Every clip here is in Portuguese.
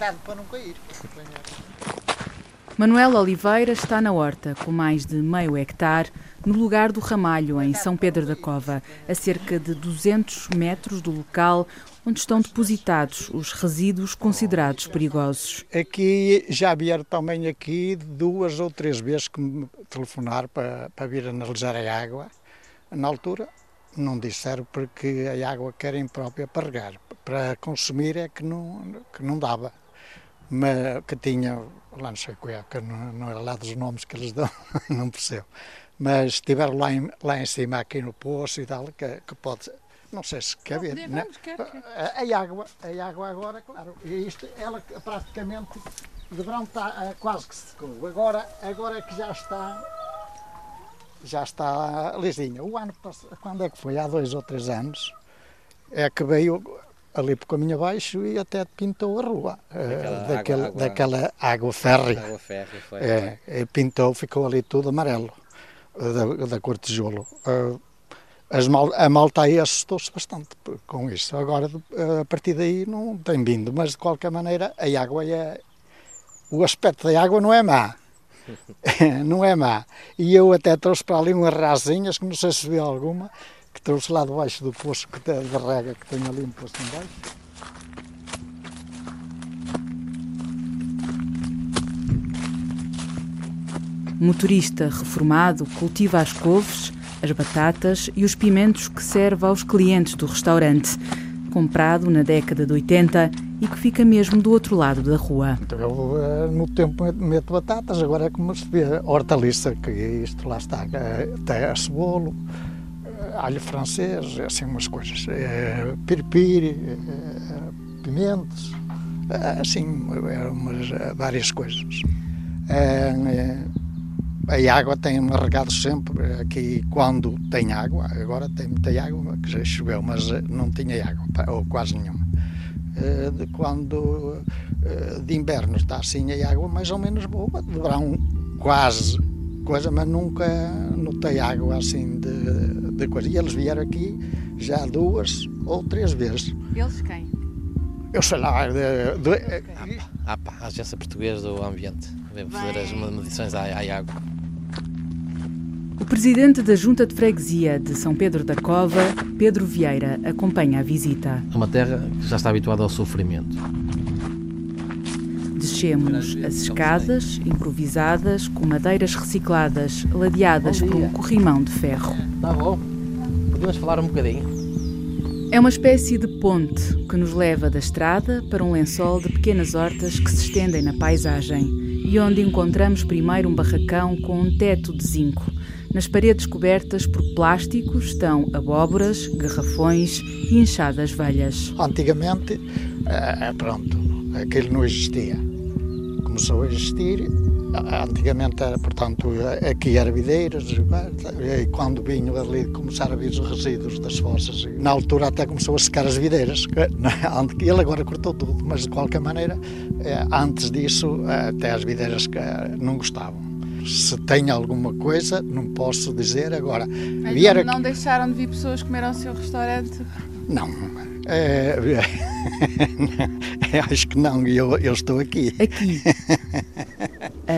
cuidado para não cair. Manuel Oliveira está na horta, com mais de meio hectare, no lugar do Ramalho, em São Pedro da Cova, a cerca de 200 metros do local onde estão depositados os resíduos considerados perigosos. Aqui já vieram também aqui duas ou três vezes que me telefonaram para, para vir analisar a água. Na altura não disseram porque a água que era imprópria para regar. Para consumir é que não, que não dava. Mas que tinha, lá não sei qual é, que não, não é lá dos nomes que eles dão, não percebo. Mas estiveram lá em, lá em cima, aqui no poço e tal, que, que pode não sei se quer ver. Né? A, a, água, a água agora, claro, isto, ela praticamente de verão está quase que secou. Agora, agora é que já está já está lisinha. O ano passado, quando é que foi? Há dois ou três anos, é que veio ali por caminho abaixo e até pintou a rua. Daquela, daquela, água, daquela água férrea. Água férrea foi. É, pintou, ficou ali tudo amarelo, da, da cor de tijolo. Uh, as mal, a malta aí assustou-se bastante com isso. Agora, a partir daí, não tem vindo, mas de qualquer maneira, a água é. O aspecto da água não é má. não é má. E eu até trouxe para ali umas rasinhas, que não sei se viu alguma, que trouxe lá debaixo do poço que de rega que tem ali um poço embaixo. Motorista reformado cultiva as couves as batatas e os pimentos que serve aos clientes do restaurante, comprado na década de 80 e que fica mesmo do outro lado da rua. Então, eu, eh, no tempo meto batatas, agora é como se vê hortaliça, que isto lá está, até a cebola, eh, alho francês, assim umas coisas, é, piripiri, é, pimentos, assim, umas, várias coisas. É, a água tem-me regado sempre aqui quando tem água. Agora tem muita água, que já choveu, mas eh, não tinha água, ou quase nenhuma. De quando de inverno está assim a água mais ou menos boa, de verão quase coisa, mas nunca notei água assim de, de coisa. E eles vieram aqui já duas ou três vezes. Eles quem? Eu sei lá. De, de, okay. ah, pá, a Agência Portuguesa do Ambiente. Vem fazer as medições à, à água. O presidente da Junta de Freguesia de São Pedro da Cova, Pedro Vieira, acompanha a visita. É uma terra que já está habituada ao sofrimento. Descemos as escadas, improvisadas, com madeiras recicladas, ladeadas por um corrimão de ferro. Está bom. Podemos falar um bocadinho? É uma espécie de ponte que nos leva da estrada para um lençol de pequenas hortas que se estendem na paisagem e onde encontramos primeiro um barracão com um teto de zinco nas paredes cobertas por plásticos estão abóboras, garrafões e enxadas velhas. Antigamente, eh, pronto, aquilo não existia. Começou a existir. Antigamente, era, portanto, aqui era videiras, e quando vinham ali começaram a vir os resíduos das fossas, na altura até começou a secar as videiras. Ele agora cortou tudo, mas de qualquer maneira, eh, antes disso, até as videiras não gostavam se tem alguma coisa, não posso dizer agora. Então vier não deixaram de vir pessoas comer ao seu restaurante? Não. É, é, acho que não, eu, eu estou aqui. Aqui.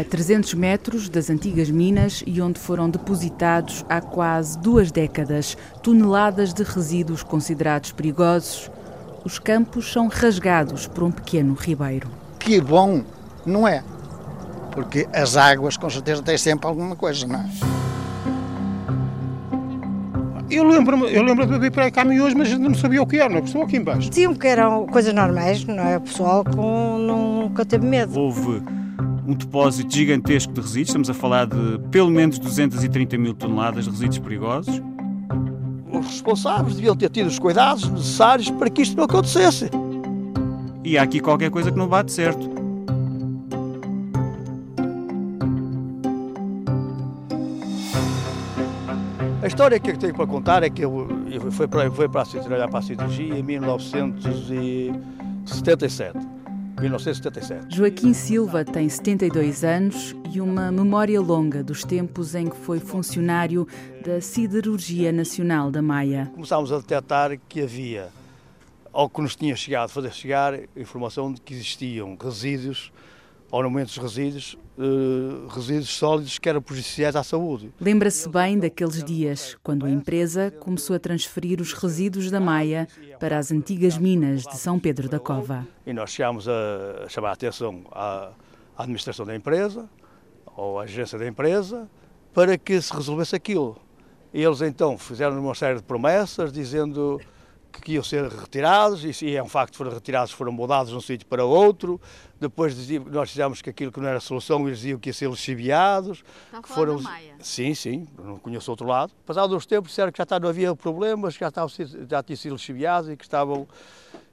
a 300 metros das antigas minas e onde foram depositados há quase duas décadas toneladas de resíduos considerados perigosos, os campos são rasgados por um pequeno ribeiro. Que bom, não é? porque as águas com certeza têm sempre alguma coisa, não é? Eu lembro-me eu lembro de vir para cá hoje, mas não sabia o que era, não estou aqui embaixo. Diziam que eram coisas normais, não é? O pessoal com, nunca teve medo. Houve um depósito gigantesco de resíduos, estamos a falar de pelo menos 230 mil toneladas de resíduos perigosos. Os responsáveis deviam ter tido os cuidados necessários para que isto não acontecesse. E há aqui qualquer coisa que não bate certo. A história que eu tenho para contar é que eu, eu fui para, fui para trabalhar para a cirurgia em 1977. 1977. Joaquim Silva tem 72 anos e uma memória longa dos tempos em que foi funcionário da Siderurgia Nacional da Maia. Começámos a detectar que havia ao que nos tinha chegado, fazer chegar informação de que existiam resíduos, ou no momento dos resíduos, uh, resíduos sólidos que eram prejudiciais à saúde. Lembra-se bem daqueles dias, quando a empresa começou a transferir os resíduos da Maia para as antigas minas de São Pedro da Cova. E nós chegámos a chamar a atenção à administração da empresa, ou à agência da empresa, para que se resolvesse aquilo. E eles então fizeram uma série de promessas, dizendo que iam ser retirados, e é um facto, foram retirados, foram mudados de um sítio para outro. Depois nós fizemos que aquilo que não era solução, eles diziam que ia ser lixiviados. Está a foram... Maia? Sim, sim, não conheço outro lado. Passado uns tempos disseram que já não havia problemas, que já, estavam, já tinham sido lixiviados e que estavam,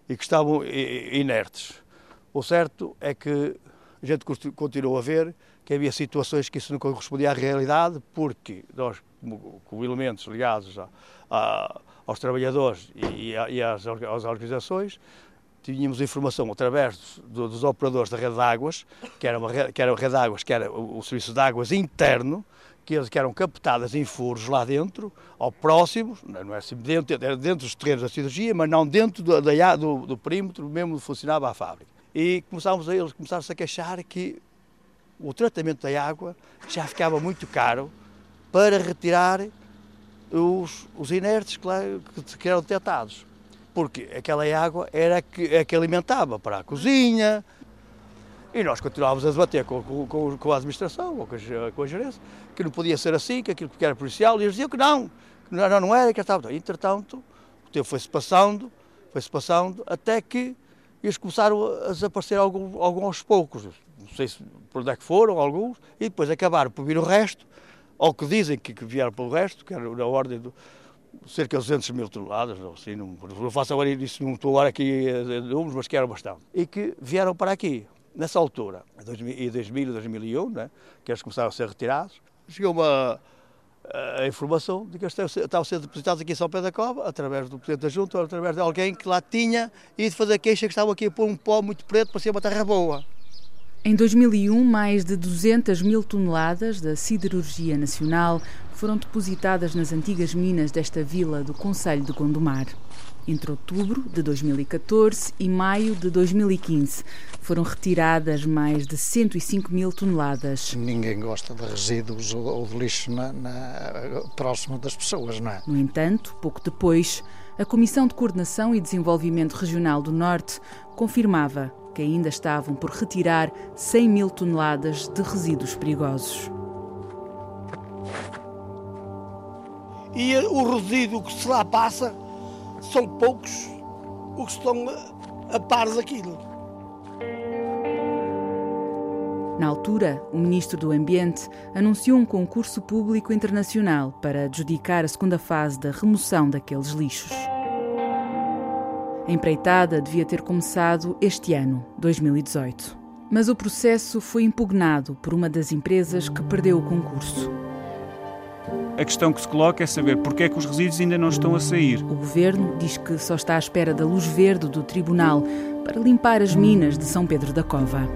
e que estavam inertes. O certo é que a gente continuou a ver que havia situações que isso não correspondia à realidade, porque nós, como elementos ligados a, a aos trabalhadores e, e às, às, organizações, tínhamos informação através do, dos operadores da rede de águas, que era, uma que era a rede de águas, que era o, o serviço de águas interno, que eles que eram captadas em furos lá dentro, ou próximos, não é assim, dentro, era dentro dos terrenos da cirurgia, mas não dentro do, da, do, do perímetro mesmo onde funcionava a fábrica. E começámos a, eles começaram-se a queixar que o tratamento da água já ficava muito caro para retirar os, os inertes lá, que, que eram detectados. Porque aquela água era que, a que alimentava para a cozinha. E nós continuávamos a debater com, com, com a administração, ou com a, com a gerência, que não podia ser assim, que aquilo que era policial, e eles diziam que não, que não, não era, que estava. Entretanto, o tempo foi-se passando, foi-se passando, até que eles começaram a desaparecer alguns, alguns aos poucos. Não sei se por onde é que foram, alguns, e depois acabaram por vir o resto, ao que dizem que, que vieram pelo resto, que era na ordem de cerca de 200 mil toneladas, não, assim, não, não faço agora isso, não estou agora aqui a números, mas que eram bastante. E que vieram para aqui, nessa altura, em 2000 e 2001, né, que eles começaram a ser retirados, chegou uma a informação de que eles estavam ser depositados aqui em São Pedro da Cova, através do Presidente da Junta, ou através de alguém que lá tinha ido fazer queixa que estavam aqui a pôr um pó muito preto para ser uma terra boa. Em 2001, mais de 200 mil toneladas da siderurgia nacional foram depositadas nas antigas minas desta vila do Conselho de Gondomar. Entre outubro de 2014 e maio de 2015 foram retiradas mais de 105 mil toneladas. Ninguém gosta de resíduos ou de lixo na, na, próximo das pessoas, não é? No entanto, pouco depois, a Comissão de Coordenação e Desenvolvimento Regional do Norte confirmava que ainda estavam por retirar 100 mil toneladas de resíduos perigosos. E o resíduo que se lá passa são poucos os que estão a par daquilo. Na altura, o Ministro do Ambiente anunciou um concurso público internacional para adjudicar a segunda fase da remoção daqueles lixos. A empreitada devia ter começado este ano, 2018. Mas o processo foi impugnado por uma das empresas que perdeu o concurso. A questão que se coloca é saber porque é que os resíduos ainda não estão a sair. O governo diz que só está à espera da luz verde do tribunal para limpar as minas de São Pedro da Cova.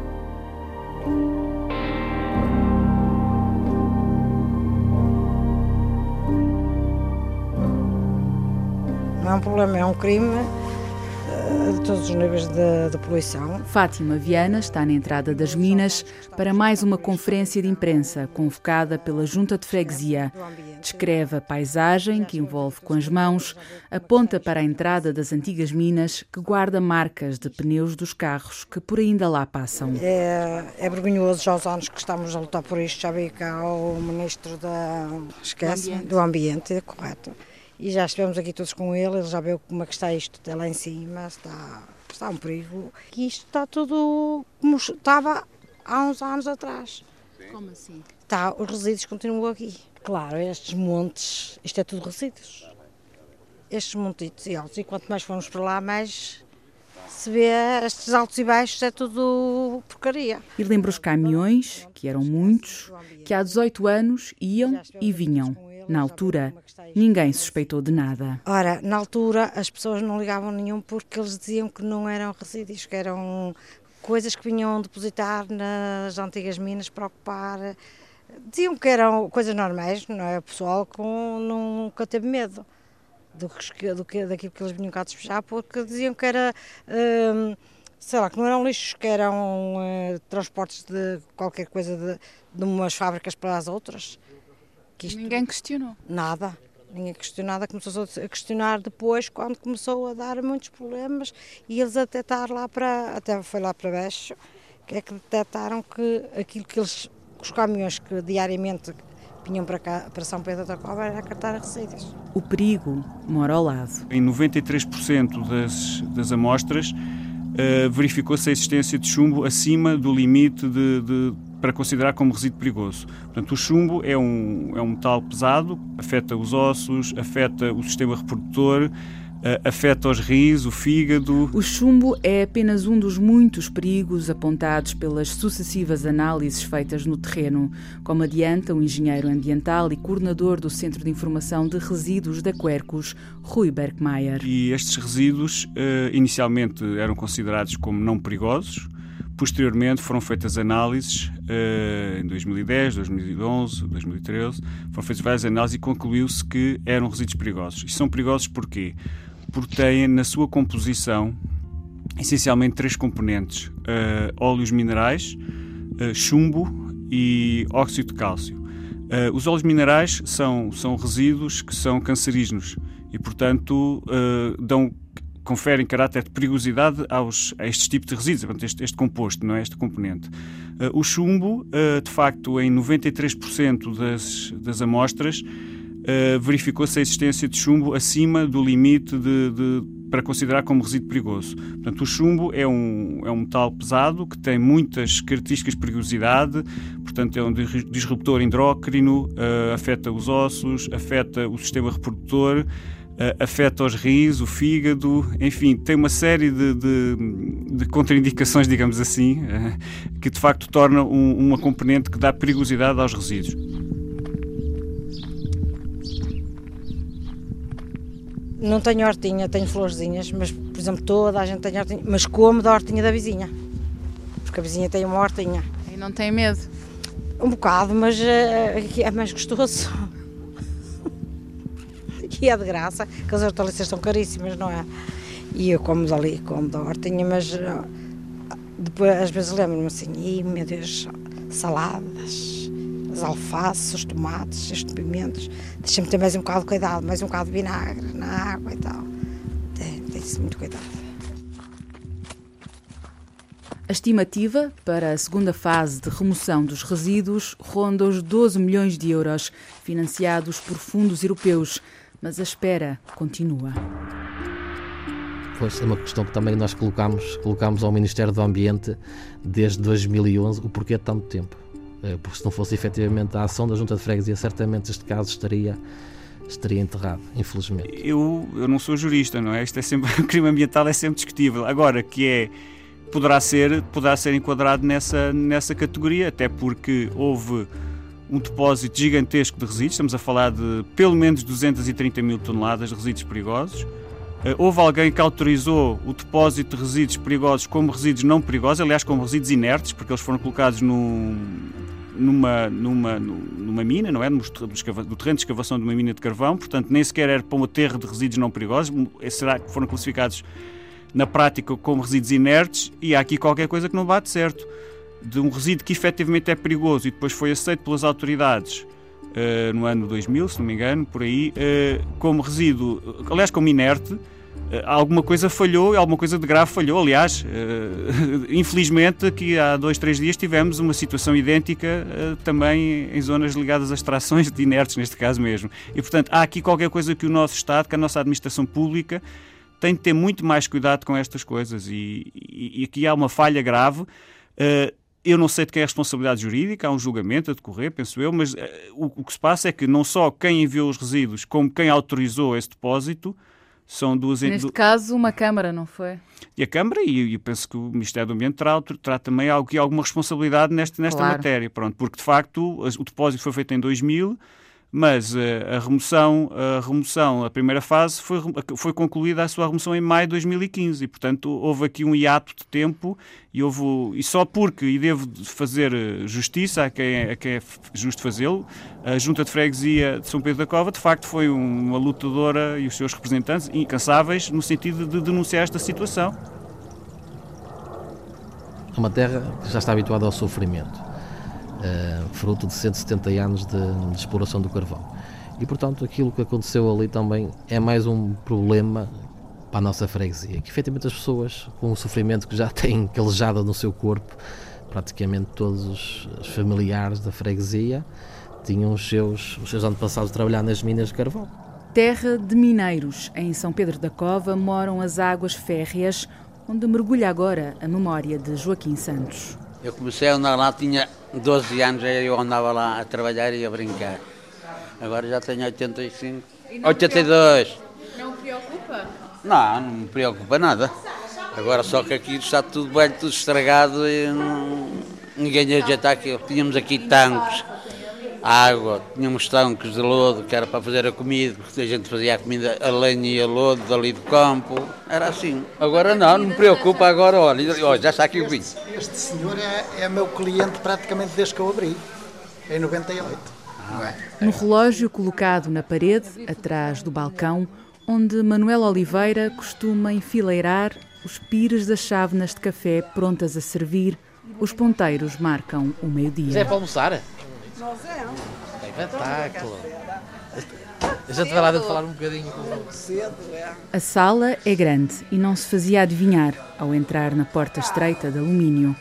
Não é um problema, é um crime de todos os níveis de, poluição. Fátima Viana está na entrada das minas para mais uma conferência de imprensa convocada pela Junta de Freguesia. Descreve a paisagem que envolve com as mãos, aponta para a entrada das antigas minas que guarda marcas de pneus dos carros que por ainda lá passam. É, é vergonhoso já os anos que estamos a lutar por isto. Já veio cá o Ministro da... Esquece, do Ambiente, do ambiente correto e já estivemos aqui todos com ele, ele já viu como é que está isto até lá em cima, está, está um perigo. E isto está tudo como estava há uns anos atrás. Como assim? Está, os resíduos continuam aqui. Claro, estes montes, isto é tudo resíduos. Estes montitos e altos, e quanto mais formos para lá, mais se vê estes altos e baixos, é tudo porcaria. E lembra os caminhões, que eram muitos, que há 18 anos iam e vinham na altura, ninguém suspeitou de nada. Ora, na altura as pessoas não ligavam nenhum porque eles diziam que não eram resíduos, que eram coisas que vinham depositar nas antigas minas para ocupar. Diziam que eram coisas normais, não é? O pessoal com, nunca teve medo. do que, do que, daquilo que eles vinham cá despejar, porque diziam que era, hum, sei lá, que não eram lixos, que eram uh, transportes de qualquer coisa de, de umas fábricas para as outras. Que isto, Ninguém questionou? Nada. Ninguém questionou nada, começou a questionar depois, quando começou a dar muitos problemas, e eles até estar lá para, até foi lá para baixo, que é que detectaram que aquilo que eles, os caminhões que diariamente vinham para cá, para São Pedro da Cova, era cartar resíduos. O perigo mora ao lado. Em 93% das, das amostras uh, verificou-se a existência de chumbo acima do limite de, de, para considerar como resíduo perigoso. Portanto, o chumbo é um, é um metal pesado, afeta os ossos, afeta o sistema reprodutor, eh, afeta os rins, o fígado. O chumbo é apenas um dos muitos perigos apontados pelas sucessivas análises feitas no terreno, como adianta o engenheiro ambiental e coordenador do Centro de Informação de Resíduos da Quercus, Rui Bergmeier. E estes resíduos uh, inicialmente eram considerados como não perigosos, Posteriormente foram feitas análises uh, em 2010, 2011, 2013, foram feitas várias análises e concluiu-se que eram resíduos perigosos. E são perigosos porquê? porque têm na sua composição essencialmente três componentes: uh, óleos minerais, uh, chumbo e óxido de cálcio. Uh, os óleos minerais são, são resíduos que são cancerígenos e, portanto, dão, conferem caráter de perigosidade aos, a estes tipos de resíduos, este, este composto, não é? este componente. o chumbo, de facto, em 93% das, das amostras, uh, verificou-se a existência de chumbo acima do limite de, de, para considerar como resíduo perigoso. Portanto, o chumbo é um, é um metal pesado que tem muitas características de perigosidade, portanto, é um disruptor endócrino, uh, afeta os ossos, afeta o sistema reprodutor. Uh, afeta os rins, o fígado, enfim, tem uma série de, de, de contraindicações, digamos assim, uh, que de facto torna um, uma componente que dá perigosidade aos resíduos. Não tenho hortinha, tenho florzinhas, mas, por exemplo, toda a gente tem hortinha, mas como da hortinha da vizinha. Porque a vizinha tem uma hortinha. E não tem medo? Um bocado, mas uh, é mais gostoso. É de graça, que as hortaliças são caríssimas, não é? E eu como dali, como da hortinha, mas uh, depois às vezes lembro-me assim, e meu Deus, saladas as alfaces, os tomates, os pimentos. Deixa-me ter mais um bocado de cuidado, mais um bocado de vinagre na água e tal. Tem, tem-se muito cuidado. A estimativa para a segunda fase de remoção dos resíduos ronda os 12 milhões de euros, financiados por fundos europeus, mas a espera continua. Pois é uma questão que também nós colocamos, colocamos ao Ministério do Ambiente desde 2011, o porquê de tanto tempo. Eh, porque se não fosse efetivamente a ação da Junta de Freguesia, certamente este caso estaria estaria enterrado, infelizmente. Eu, eu não sou jurista, não é? Isto é sempre, o crime ambiental é sempre discutível. Agora, que é, poderá ser, poderá ser enquadrado nessa, nessa categoria, até porque houve um depósito gigantesco de resíduos, estamos a falar de pelo menos 230 mil toneladas de resíduos perigosos. Eh, houve alguém que autorizou o depósito de resíduos perigosos como resíduos não perigosos, aliás, como resíduos inertes, porque eles foram colocados num, numa, numa, numa mina, não é? No, no terreno de escavação de uma mina de carvão, portanto nem sequer era para um aterro de resíduos não perigosos, será que foram classificados na prática como resíduos inertes e há aqui qualquer coisa que não bate certo. De um resíduo que efetivamente é perigoso e depois foi aceito pelas autoridades uh, no ano 2000, se não me engano, por aí, uh, como resíduo, aliás, como inerte, eh, alguma coisa falhou, alguma coisa de grave falhou. Aliás, uh, infelizmente, aqui há dois, três dias tivemos uma situação idêntica uh, também em zonas ligadas a extrações de inertes, neste caso mesmo. E, portanto, há aqui qualquer coisa que o nosso Estado, que a nossa administração pública, tem de ter muito mais cuidado com estas coisas. E, e, e aqui há uma falha grave. Uh, eu não sei de quem é a responsabilidade jurídica, há um julgamento a decorrer, penso eu, mas o, o que se passa é que não só quem enviou os resíduos, como quem autorizou esse depósito, são duas... Neste caso, uma Câmara, não foi? E a Câmara, e eu penso que o Ministério do Ambiente terá, terá também alguma responsabilidade nesta, nesta claro. matéria, pronto, porque de facto o depósito foi feito em 2000, mas uh, a remoção, a remoção, a primeira fase foi, foi concluída a sua remoção em maio de 2015 e, portanto, houve aqui um hiato de tempo e houve e só porque e devo fazer eh, justiça a quem, a quem é justo fazê-lo, a Junta de Freguesia de São Pedro da Cova de facto foi uma lutadora e os seus representantes incansáveis no sentido de denunciar esta situação. É uma terra que já está habituada ao sofrimento fruto de 170 anos de, de exploração do carvão. E portanto, aquilo que aconteceu ali também é mais um problema para a nossa freguesia, que efetivamente as pessoas com o sofrimento que já têm calejado no seu corpo, praticamente todos os, familiares da freguesia tinham os seus, os seus antepassados a trabalhar nas minas de carvão. Terra de mineiros, em São Pedro da Cova moram as águas férreas, onde mergulha agora a memória de Joaquim Santos. Eu comecei a andar lá, tinha 12 anos, eu andava lá a trabalhar e a brincar. Agora já tenho 85, não 82. Não o preocupa? Não, não me preocupa nada. Agora só que aqui está tudo bem, tudo estragado e não, ninguém ajeita aqui. Tínhamos aqui tanques água, tínhamos tanques de lodo que era para fazer a comida, porque a gente fazia a comida a lenha e a lodo dali do campo, era assim. Agora não, não me preocupa agora, olha, já está aqui o vinho. Este senhor é, é meu cliente praticamente desde que eu abri, em 98. É? No relógio colocado na parede, atrás do balcão, onde Manuel Oliveira costuma enfileirar os pires das chávenas de café prontas a servir, os ponteiros marcam o meio-dia. é para almoçar? É. Espetáculo. A gente vai lá de falar um bocadinho A sala é grande e não se fazia adivinhar ao entrar na porta estreita de alumínio.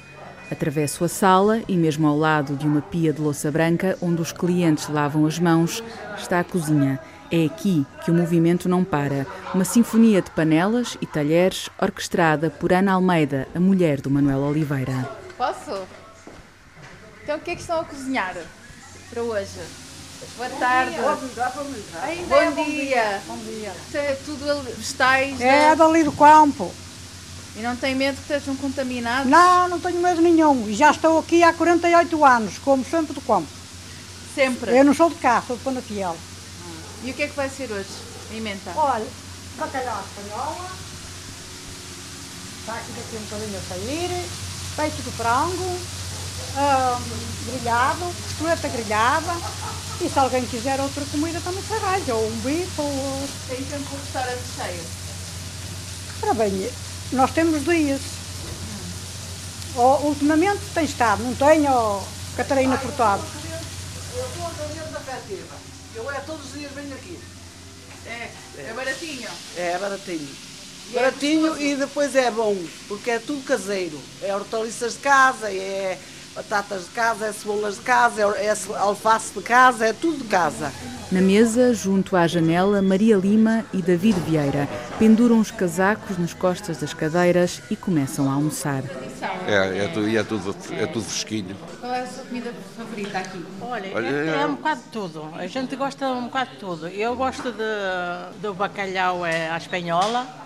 Atravesso a sala e, mesmo ao lado de uma pia de louça branca, onde os clientes lavam as mãos, está a cozinha. É aqui que o movimento não para. Uma sinfonia de panelas e talheres orquestrada por Ana Almeida, a mulher do Manuel Oliveira. Posso? Então o que é que estão a cozinhar? Para hoje. Boa tarde. Bom dia. Bom dia. Bom dia. É tudo vegetais. É, é dali do campo. E não tem medo que estejam contaminados? Não, não tenho medo nenhum. E já estou aqui há 48 anos, como sempre do campo. Sempre? Eu não sou de cá, sou de Panafiel. E o que é que vai ser hoje? Ementa. Olha, bacalhau espanhola. Está aqui daqui um bocadinho a sair. Peito de frango grelhado, costeleta grelhada. E se alguém quiser outra comida também se arranja, ou um bife, ou... Tem sempre um restaurante cheio? Ora bem, nós temos dias. Ou, ultimamente tem estado, não tem, ó, Catarina Furtado? Eu sou atendente da festiva. Eu é todos os dias venho aqui. É, é baratinho? É, é baratinho. E é baratinho é e depois é bom, porque é tudo caseiro. É hortaliças de casa, é batatas de casa, é cebolas de casa, é, é alface de casa, é tudo de casa. Na mesa, junto à janela, Maria Lima e David Vieira penduram os casacos nas costas das cadeiras e começam a almoçar. É, é, tudo, é, tudo, é tudo fresquinho. Qual é a sua comida favorita aqui? Olha, é, é um bocado de tudo. A gente gosta um bocado de tudo. Eu gosto de, do bacalhau é, à espanhola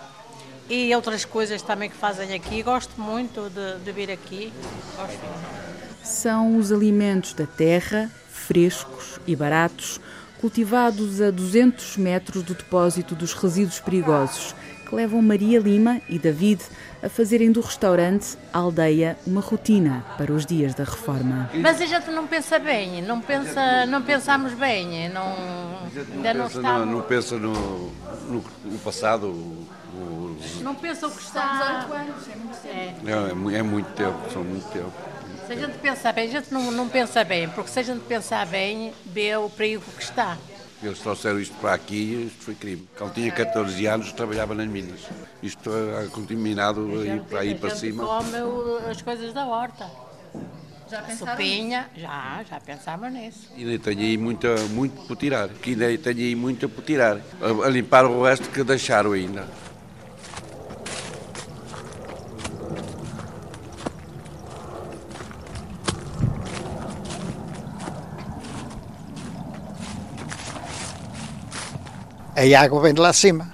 e outras coisas também que fazem aqui. Gosto muito de, de vir aqui. Gosto são os alimentos da terra, frescos e baratos, cultivados a 200 metros do depósito dos resíduos perigosos, que levam Maria Lima e David a fazerem do restaurante Aldeia uma rotina para os dias da reforma. Mas a gente não pensa bem, não pensa, não pensamos bem, não, ainda não, pensa, não, não pensa no, no, no passado. O, não pensa o que está. 18 anos, é muito tempo. É, é, é muito tempo, são muito tempo. Se a gente pensar bem, a gente não, não pensa bem, porque se a gente pensar bem, vê o perigo que está. Eles trouxeram isto para aqui e isto foi crime. Quando tinha 14 anos trabalhava nas minas. Isto é contaminado aí para aí para cima. come as coisas da horta. Já pensaram Sopinha, já, já pensava nisso. E ainda tenho aí muita, muito por tirar. Que ainda tenho aí muito por tirar. A, a limpar o resto que deixaram ainda. A água vem de lá cima,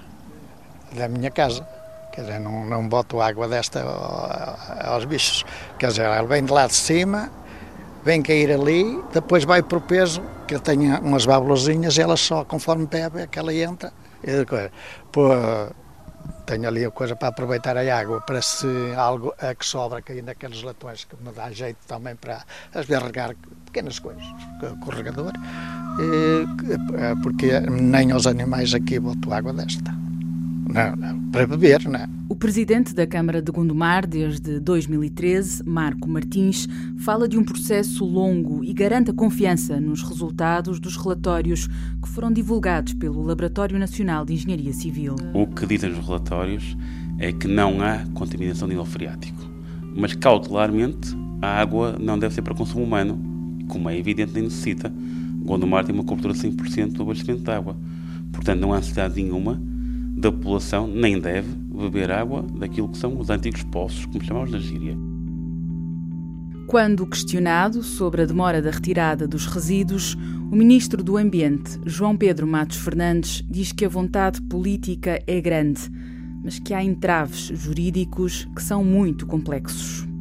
da minha casa. Quer dizer, não, não boto água desta aos bichos. Quer dizer, ela vem de lá de cima, vem cair ali, depois vai para o peso, que tem umas válvulazinhas, e ela só, conforme bebe, é que ela entra. Pô, tenho ali a coisa para aproveitar a água, para se algo a que sobra cair naqueles latões, que me dá jeito também para às vezes regar pequenas coisas, com o regador, porque nem aos animais aqui boto água desta. Não, não, para beber, não. O presidente da Câmara de Gondomar desde 2013, Marco Martins, fala de um processo longo e garante a confiança nos resultados dos relatórios foram divulgados pelo Laboratório Nacional de Engenharia Civil. O que dizem os relatórios é que não há contaminação de nível freático, mas cautelarmente a água não deve ser para consumo humano, como é evidente nem necessita. Gondomar tem uma cobertura de 100% do abastecimento de água, portanto não há necessidade nenhuma da população nem deve beber água daquilo que são os antigos poços, como chamamos na gíria. Quando questionado sobre a demora da retirada dos resíduos, o ministro do Ambiente, João Pedro Matos Fernandes, diz que a vontade política é grande, mas que há entraves jurídicos que são muito complexos.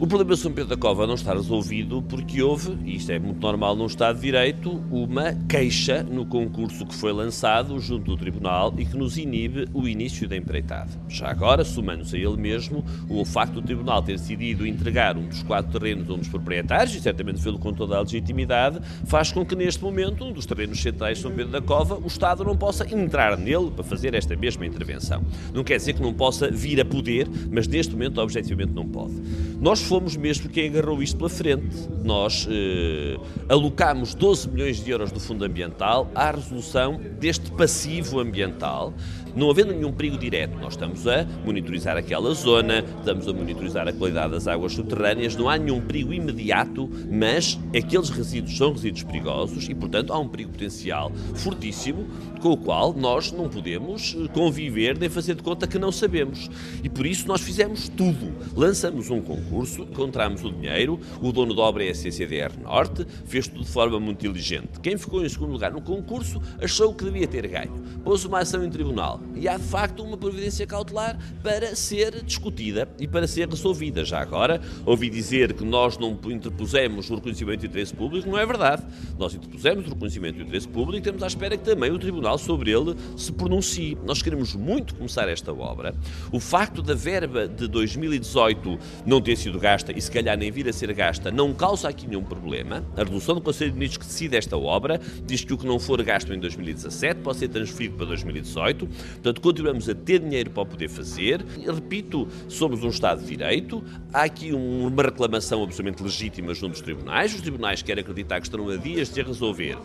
O problema de São Pedro da Cova não está resolvido porque houve, e isto é muito normal num Estado de Direito, uma queixa no concurso que foi lançado junto do Tribunal e que nos inibe o início da empreitada. Já agora, somando-se a ele mesmo, o facto do Tribunal ter decidido entregar um dos quatro terrenos a um dos proprietários, e certamente fê-lo com toda a legitimidade, faz com que neste momento, um dos terrenos centrais de São Pedro da Cova, o Estado não possa entrar nele para fazer esta mesma intervenção. Não quer dizer que não possa vir a poder, mas neste momento, objetivamente, não pode. Nós fomos mesmo quem agarrou isto pela frente. Nós eh, alocámos 12 milhões de euros do Fundo Ambiental à resolução deste passivo ambiental não havendo nenhum perigo direto, nós estamos a monitorizar aquela zona, estamos a monitorizar a qualidade das águas subterrâneas, não há nenhum perigo imediato, mas aqueles resíduos são resíduos perigosos e, portanto, há um perigo potencial fortíssimo com o qual nós não podemos eh, conviver nem fazer de conta que não sabemos. E por isso nós fizemos tudo. Lançamos um concurso, encontramos o dinheiro, o dono da obra é a CCDR Norte, fez tudo de forma muito inteligente. Quem ficou em segundo lugar no concurso achou que devia ter ganho. Pôs uma ação em tribunal e há de facto uma providência cautelar para ser discutida e para ser resolvida. Já agora, ouvi dizer que nós não interpusemos o reconhecimento de interesse público, não é verdade. Nós interpusemos o reconhecimento de interesse público e temos à espera que também o Tribunal sobre ele se pronuncie. Nós queremos muito começar esta obra. O facto da verba de 2018 não ter sido gasta e se calhar nem vir a ser gasta não causa aqui nenhum problema. A resolução do Conselho de Ministros que decide esta obra diz que o que não for gasto em 2017 pode ser transferido para 2018. Portanto, continuamos a ter dinheiro para o poder fazer. E, repito, somos um Estado de Direito. Há aqui uma reclamação absolutamente legítima junto dos tribunais. Os tribunais querem acreditar que estarão a dias de a resolver.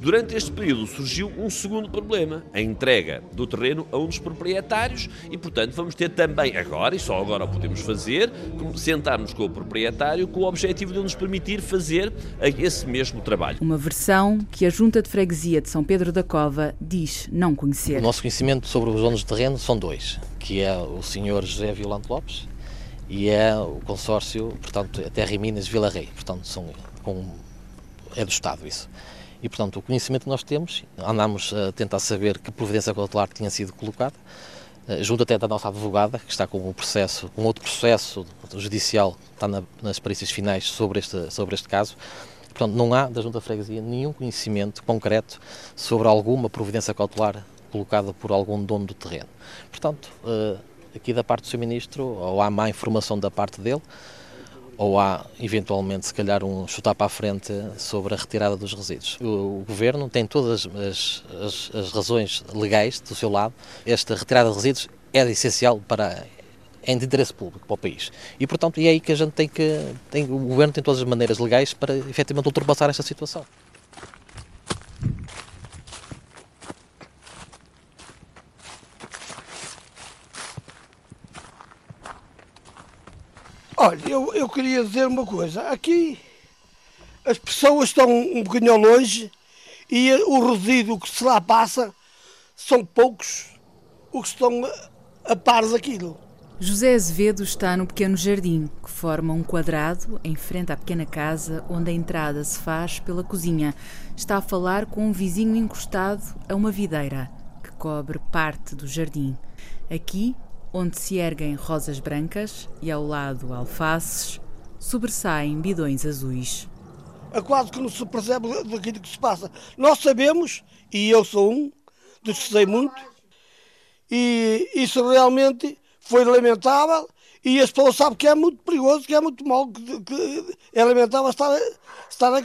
Durante este período surgiu um segundo problema, a entrega do terreno a um dos proprietários e, portanto, vamos ter também agora, e só agora o podemos fazer, sentarmos com o proprietário com o objetivo de nos permitir fazer esse mesmo trabalho. Uma versão que a Junta de Freguesia de São Pedro da Cova diz não conhecer. O nosso conhecimento sobre os donos de terreno são dois, que é o senhor José Violante Lopes e é o consórcio, portanto, Terra e Minas Vila Rei, portanto, são com, é do Estado isso. E, portanto, o conhecimento que nós temos, andamos a tentar saber que providência cautelar tinha sido colocada, eh, junto até da nossa advogada, que está com um processo, um outro processo judicial, está na, nas perícias finais sobre este, sobre este caso. Portanto, não há da Junta de Freguesia nenhum conhecimento concreto sobre alguma providência cautelar colocada por algum dono do terreno. Portanto, eh, aqui da parte do Sr. Ministro, ou há má informação da parte dele, ou há eventualmente, se calhar, um chutar para a frente sobre a retirada dos resíduos. O, Governo tem todas as, as, as, razões legais do seu lado. Esta retirada de resíduos é essencial para é de interesse público para o país. E, portanto, é aí que a gente tem que. Tem, o Governo tem todas as maneiras legais para efetivamente ultrapassar esta situação. Olha, eu, eu queria dizer uma coisa. Aqui as pessoas estão um bocadinho longe e o resíduo que se lá passa são poucos os que estão a par daquilo. José Azevedo está no pequeno jardim, que forma um quadrado em frente à pequena casa onde a entrada se faz pela cozinha. Está a falar com um vizinho encostado a uma videira que cobre parte do jardim. Aqui onde se erguem rosas brancas e ao lado alfaces, sobressaem bidões azuis. A quase que não se percebe daquilo que se passa. Nós sabemos, e eu sou um dos que sei muito, e isso realmente foi lamentável e as pessoas sabem que é muito perigoso, que é muito mal, que, que é lamentável estar, estar.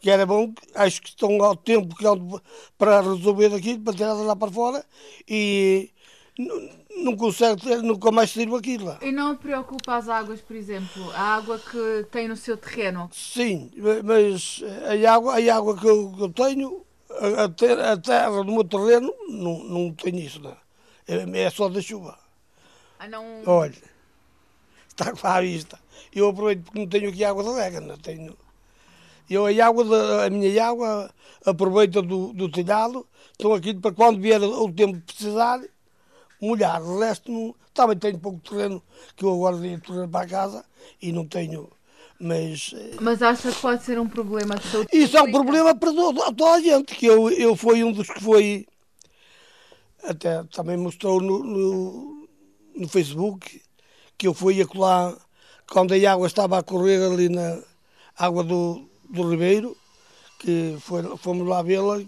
Que era bom, acho que estão ao tempo que para resolver aquilo, para tirar lá para fora e não consegue ter, nunca mais sirvo aquilo lá. E não preocupa as águas, por exemplo, a água que tem no seu terreno? Sim, mas a água, a água que eu, que eu tenho, a, a, terra do meu terreno, não, não tem isso, não. É, é só da chuva. Ah, não... Olha, está com a vista. Eu aproveito porque não tenho aqui água de rega, não tenho. Eu a água, de, a minha água, aproveito do, do telhado, estou aqui para quando vier o tempo de precisar, molhar. O resto, não, também tenho pouco terreno, que eu agora dei terreno para casa e não tenho. Mas, eh, mas acha que pode ser um problema de saúde? Isso é um problema para toda a gente, que eu, eu fui um dos que foi, até também mostrou no, no, no Facebook, que eu fui acolá quando a água estava a correr ali na água do, do Ribeiro, que foi, fomos lá vê-la,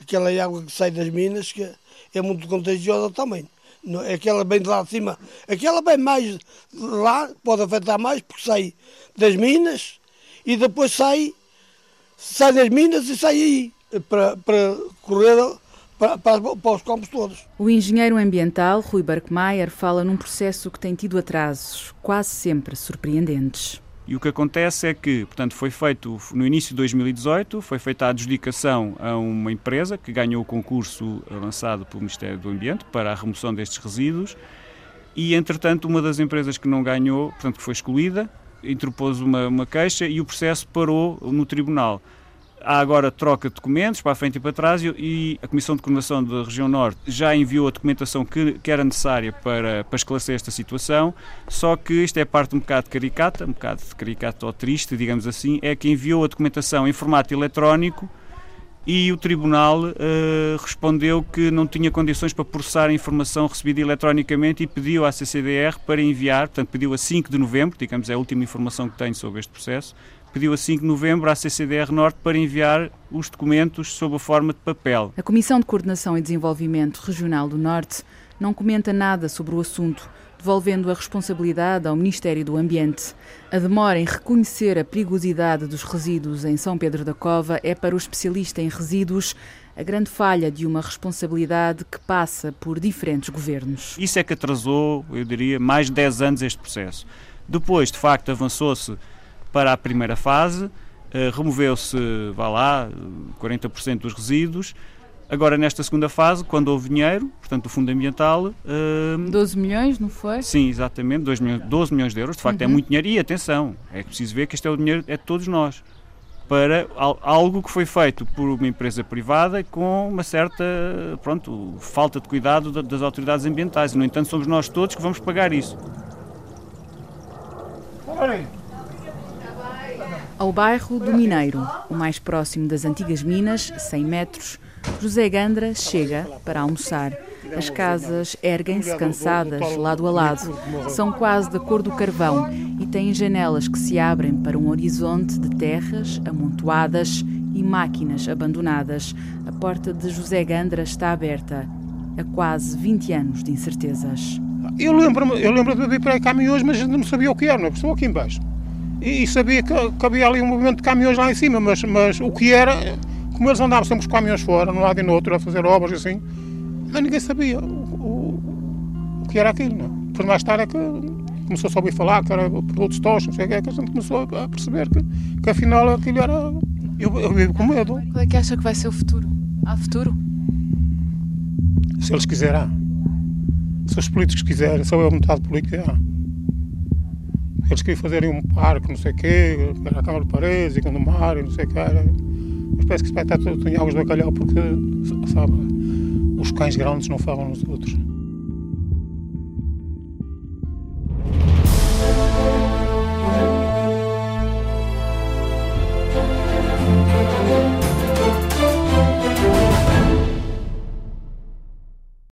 aquela água que sai das minas, que é muito contagiosa também. Aquela bem de lá de cima, aquela bem mais lá, pode afetar mais, porque sai das minas e depois sai, sai das minas e sai aí, para, para correr para, para, para, os campos todos. O engenheiro ambiental Rui Barkmeier fala num processo que tem tido atrasos, quase sempre surpreendentes. E o que acontece é que, portanto, foi feito no início de 2018, foi feita a adjudicação a uma empresa que ganhou o concurso lançado pelo Ministério do Ambiente para a remoção destes resíduos. E, entretanto, uma das empresas que não ganhou, portanto, que foi excluída, interpôs uma, uma queixa e o processo parou no tribunal há agora troca de documentos para a frente e para trás e a Comissão de Coordenação da Região Norte já enviou a documentação que, que era necessária para, para esclarecer esta situação, só que isto é parte um bocado caricata, um bocado caricata ou triste, digamos assim, é que enviou a documentação em formato eletrónico e o Tribunal uh, respondeu que não tinha condições para processar a informação recebida eletronicamente e pediu à CCDR para enviar, portanto pediu a 5 de novembro, digamos é a última informação que tenho sobre este processo, pediu a 5 de novembro à CCDR Norte para enviar os documentos sob a forma de papel. A Comissão de Coordenação e Desenvolvimento Regional do Norte não comenta nada sobre o assunto, devolvendo a responsabilidade ao Ministério do Ambiente. A demora em reconhecer a perigosidade dos resíduos em São Pedro da Cova é para o especialista em resíduos a grande falha de uma responsabilidade que passa por diferentes governos. Isso é que atrasou, eu diria, mais de 10 anos este processo. Depois, de facto, avançou-se para a primeira fase, eh, removeu-se, vá lá, 40% dos resíduos. Agora, nesta segunda fase, quando houve dinheiro, portanto, o Fundo Ambiental. Uh, 12 milhões, não foi? Sim, exatamente, 12 milhões, 12 milhões de euros. De facto, é uhum. é muito dinheiro. E atenção, é preciso ver que este é o dinheiro é de todos nós. Para algo que foi feito por uma empresa privada com uma certa pronto, falta de cuidado das autoridades ambientais. No entanto, somos nós todos que vamos pagar isso. Olhem ao bairro do Mineiro, o mais próximo das antigas minas, 100 metros, José Gandra chega para almoçar. As casas erguem-se cansadas, lado a lado. São quase da cor do carvão e têm janelas que se abrem para um horizonte de terras amontoadas e máquinas abandonadas. A porta de José Gandra está aberta. Há quase 20 anos de incertezas. Eu lembro-me eu lembro de vir para aí caminhões, mas não sabia o que era, não estou aqui embaixo e sabia que, que, havia ali um movimento de caminhões lá em cima, mas, mas o que era, como eles andavam sempre os caminhões fora, num lado e no outro, a fazer obras e assim, mas ninguém sabia o, o, o que era aquilo. Não? Depois mais tarde é que começou a ouvir falar que era produtos tóxicos, não sei o que, é que a gente começou a perceber que, que afinal aquilo era. Eu, eu vivo com medo. Qual é que acha que vai ser o futuro? Há futuro? Se eles quiserem. Se os políticos quiserem, se houver vontade política, há. Eles queriam fazerem um parque, não sei o quê, a Câmara de Paredes, e no mar, e não sei o era. Mas parece que se vai estar tudo em águas de bacalhau porque, sabe, os cães grandes não falam nos outros.